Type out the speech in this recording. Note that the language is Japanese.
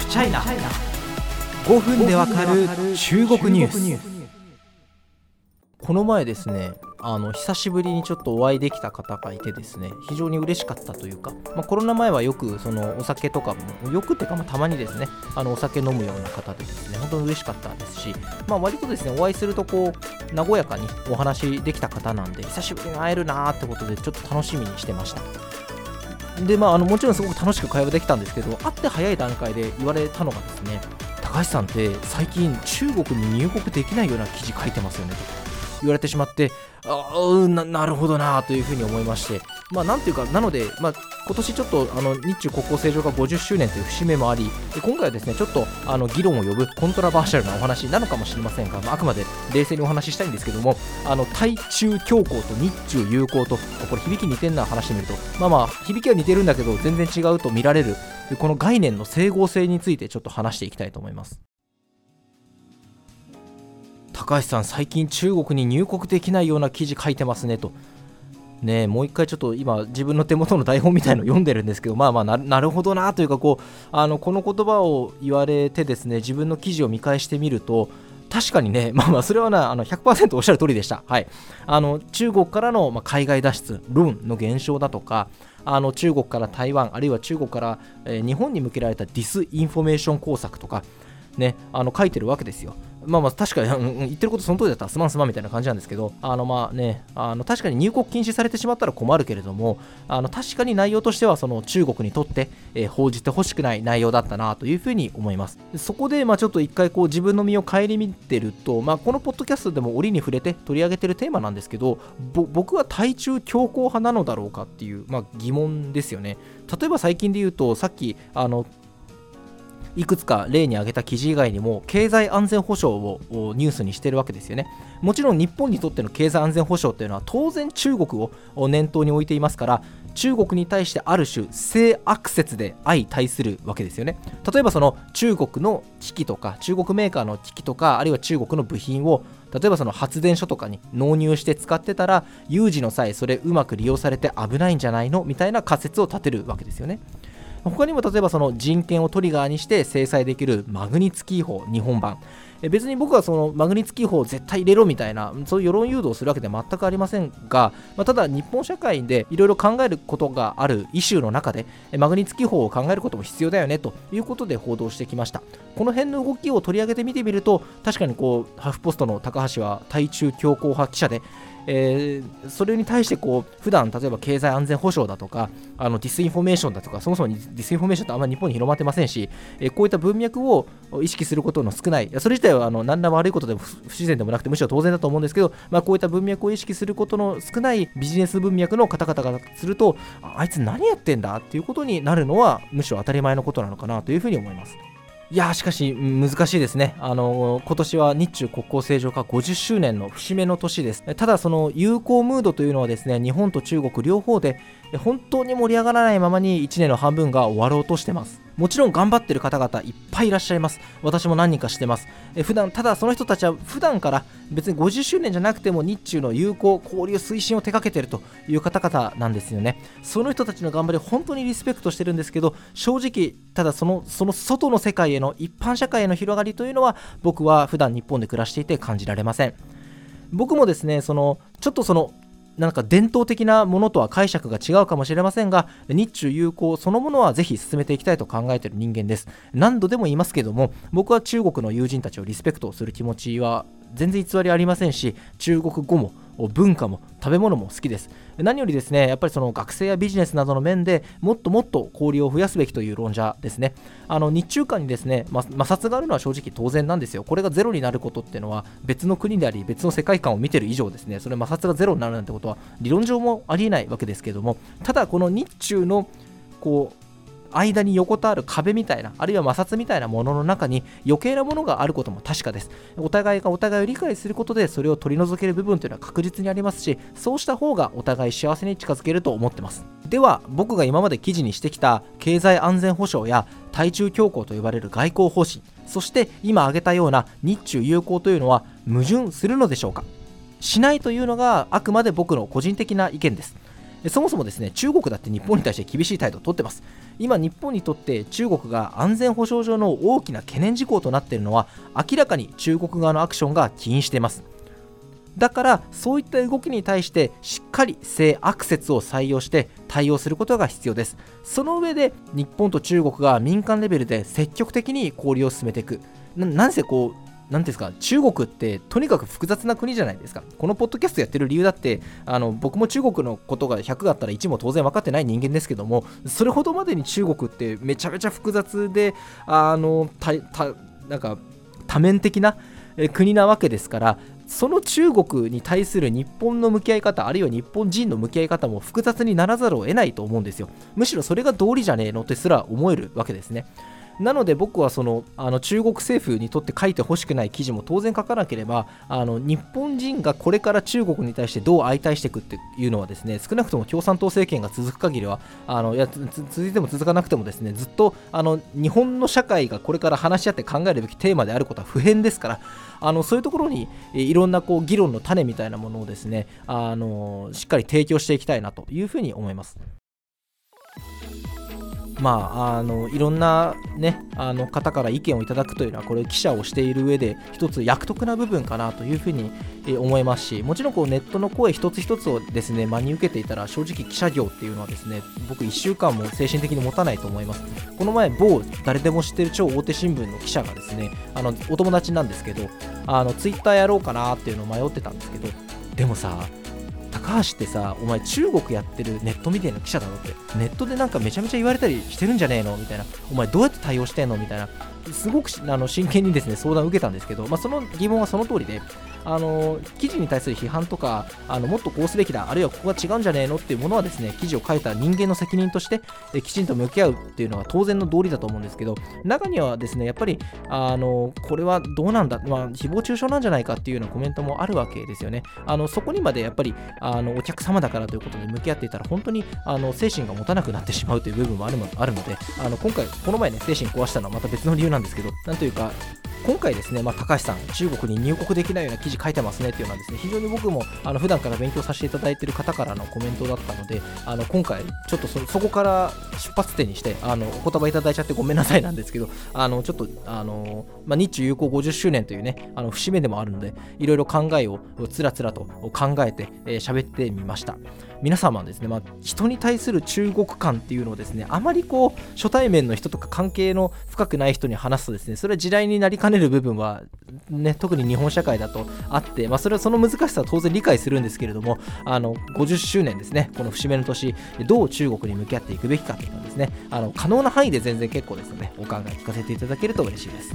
フチャイナ5分でわかる中国ニュース。この前ですねあの久しぶりにちょっとお会いできた方がいてですね非常に嬉しかったというか、まあ、コロナ前はよくそのお酒とかもよくっていうかまたまにですねあのお酒飲むような方でですね本当に嬉しかったですし、まあ、割とですねお会いするとこう和やかにお話できた方なんで久しぶりに会えるなーってことでちょっと楽しみにしてました。でまあ、あのもちろんすごく楽しく会話できたんですけど会って早い段階で言われたのがですね高橋さんって最近中国に入国できないような記事書いてますよねと言われてしまってあななるほどなというふうに思いましてまあなんていうかなので、まあ、今年ちょっとあの日中国交正常化50周年という節目もありで今回はですねちょっとあの議論を呼ぶコントラバーシャルなお話なのかもしれませんが、まあ、あくまで冷静にお話ししたいんですけどもあの対中強硬と日中友好とこれ響き似てんな話してみるとまあまあ響きは似てるんだけど全然違うと見られるこの概念の整合性についてちょっと話していきたいと思います。高橋さん、最近中国に入国できないような記事書いてますねと。ねもう一回ちょっと今自分の手元の台本みたいの読んでるんですけどまあまあなるほどなというかこうあのこの言葉を言われてですね自分の記事を見返してみると確かにね、まあまあ、それはな、あの100%おっしゃる通りでした。はい。あの、中国からの、まあ、海外脱出、ルンの減少だとか、あの、中国から台湾、あるいは中国から、えー、日本に向けられたディスインフォメーション工作とか、ね、あの書いてるわけですよ。まあまあ確かに、うん、言ってることその通りだったらすまんすまんみたいな感じなんですけど、あのまあね、あの確かに入国禁止されてしまったら困るけれども、あの確かに内容としてはその中国にとって、えー、報じてほしくない内容だったなというふうに思います。そこでまあちょっと一回こう自分の身を顧みてると、まあ、このポッドキャストでも折に触れて取り上げてるテーマなんですけど、僕は対中強硬派なのだろうかっていう、まあ、疑問ですよね。例えば最近で言うと、さっきあのいくつか例に挙げた記事以外にも経済安全保障をニュースにしてるわけですよね。もちろん日本にとっての経済安全保障っていうのは当然中国を念頭に置いていますから中国に対してある種性悪説で相対するわけですよね。例えばその中国の機器とか中国メーカーの機器とかあるいは中国の部品を例えばその発電所とかに納入して使ってたら有事の際それうまく利用されて危ないんじゃないの？みたいな仮説を立てるわけですよね。他にも例えばその人権をトリガーにして制裁できるマグニツキー法日本版。別に僕はそのマグニツキー法を絶対入れろみたいなそういう世論誘導をするわけでは全くありませんが、まあ、ただ日本社会でいろいろ考えることがあるイシューの中でマグニツキー法を考えることも必要だよねということで報道してきました。この辺の動きを取り上げてみてみると確かにこうハフポストの高橋は対中強硬派記者でえー、それに対してこう普段例えば経済安全保障だとかあのディスインフォメーションだとかそもそもディスインフォメーションってあんまり日本に広まってませんし、えー、こういった文脈を意識することの少ないそれ自体はあの何ら悪いことでも不自然でもなくてむしろ当然だと思うんですけど、まあ、こういった文脈を意識することの少ないビジネス文脈の方々がするとあいつ何やってんだっていうことになるのはむしろ当たり前のことなのかなというふうに思います。いやしかし難しいですね。あの今年は日中国交正常化50周年の節目の年です。ただその友好ムードというのはですね、日本と中国両方で本当に盛り上がらないままに1年の半分が終わろうとしてます。もちろん頑張ってる方々いっぱいいらっしゃいます。私も何人か知ってます。え普段ただその人たちは普段から別に50周年じゃなくても日中の友好交流推進を手掛けてるという方々なんですよね。その人たちの頑張り本当にリスペクトしてるんですけど正直ただそのその外の世界への一般社会への広がりというのは僕は普段日本で暮らしていて感じられません。僕もですねそのちょっとそのなんか伝統的なものとは解釈が違うかもしれませんが日中友好そのものはぜひ進めていきたいと考えている人間です。何度でも言いますけども僕は中国の友人たちをリスペクトする気持ちは全然偽りありませんし中国語も文化も食べ物も好きです。何よりですねやっぱりその学生やビジネスなどの面でもっともっと交流を増やすべきという論者ですね。あの日中間にですね、ま、摩擦があるのは正直当然なんですよ。これがゼロになることっていうのは別の国であり別の世界観を見てる以上ですね。それ摩擦がゼロになるなんてことは理論上もありえないわけですけどもただこの日中のこう間に横たわる壁みたいなあるいは摩擦みたいなものの中に余計なものがあることも確かです。お互いがお互いを理解することでそれを取り除ける部分というのは確実にありますしそうした方がお互い幸せに近づけると思ってます。では僕が今まで記事にしてきた経済安全保障や対中強硬と呼ばれる外交方針そして今挙げたような日中友好というのは矛盾するのでしょうか？しないというのがあくまで僕の個人的な意見です。そもそもですね中国だって日本に対して厳しい態度をとってます。今日本にとって中国が安全保障上の大きな懸念事項となっているのは明らかに中国側のアクションが起因しています。だからそういった動きに対してしっかり性アクセスを採用して対応することが必要です。その上で日本と中国が民間レベルで積極的に交流を進めていく。なんせこうなんですか中国ってとにかく複雑な国じゃないですか。このポッドキャストやってる理由だってあの僕も中国のことが100があったら1も当然分かってない人間ですけどもそれほどまでに中国ってめちゃめちゃ複雑であのたなんか多面的な国なわけですからその中国に対する日本の向き合い方あるいは日本人の向き合い方も複雑にならざるを得ないと思うんですよ。むしろそれが道理じゃねえのってすら思えるわけですね。なので僕はそのあの中国政府にとって書いてほしくない記事も当然書かなければあの日本人がこれから中国に対してどう相対していくっていうのはですね少なくとも共産党政権が続く限りはあのいや続いても続かなくてもですねずっとあの日本の社会がこれから話し合って考えるべきテーマであることは不変ですからあのそういうところにいろんなこう議論の種みたいなものをですねあのしっかり提供していきたいなというふうに思います。まあ、あのいろんな、ね、あの方から意見をいただくというのはこれ記者をしている上で一つ役得な部分かなというふうに思いますしもちろんこうネットの声一つ一つをですね真に受けていたら正直記者業っていうのはですね僕1週間も精神的に持たないと思います。この前某誰でも知ってる超大手新聞の記者がですねあのお友達なんですけどあのツイッターやろうかなっていうのを迷ってたんですけどでもさ高橋ってさお前中国やってるネットみたいな記者だろって。ネットでなんかめちゃめちゃ言われたりしてるんじゃねえの？みたいな。お前どうやって対応してんの？みたいな。すごくあの真剣にですね相談を受けたんですけど、まあ、その疑問はその通りであの記事に対する批判とかあのもっとこうすべきだあるいはここが違うんじゃねえのっていうものはですね記事を書いた人間の責任としてえきちんと向き合うっていうのは当然の道理だと思うんですけど中にはですねやっぱりあのこれはどうなんだ、まあ、誹謗中傷なんじゃないかっていうようなコメントもあるわけですよね。あのそこにまでやっぱりあのお客様だからということで向き合っていたら本当にあの精神が持たなくなってしまうという部分もあるのあるのであの今回この前ね精神壊したのはまた別の理由なんですけどなんというか今回ですね、まあ、高橋さん、中国に入国できないような記事書いてますねっていうのはですね、非常に僕もあの普段から勉強させていただいている方からのコメントだったので、あの今回、ちょっとそこから出発点にして、あのお言葉いただいちゃってごめんなさいなんですけど、あのちょっと、あのまあ、日中友好50周年というね、あの節目でもあるので、いろいろ考えをつらつらと考えて喋、えー、ってみました。皆様ですね、まあ、人に対する中国感っていうのをですね、あまりこう、初対面の人とか関係の深くない人に話すとですね、それは地雷になりかねる部分は、ね、特に日本社会だとあって、まあ、それはその難しさは当然理解するんですけれども、あの、50周年ですね、この節目の年、どう中国に向き合っていくべきかというのはですね、あの、可能な範囲で全然結構ですので、お考え聞かせていただけると嬉しいです。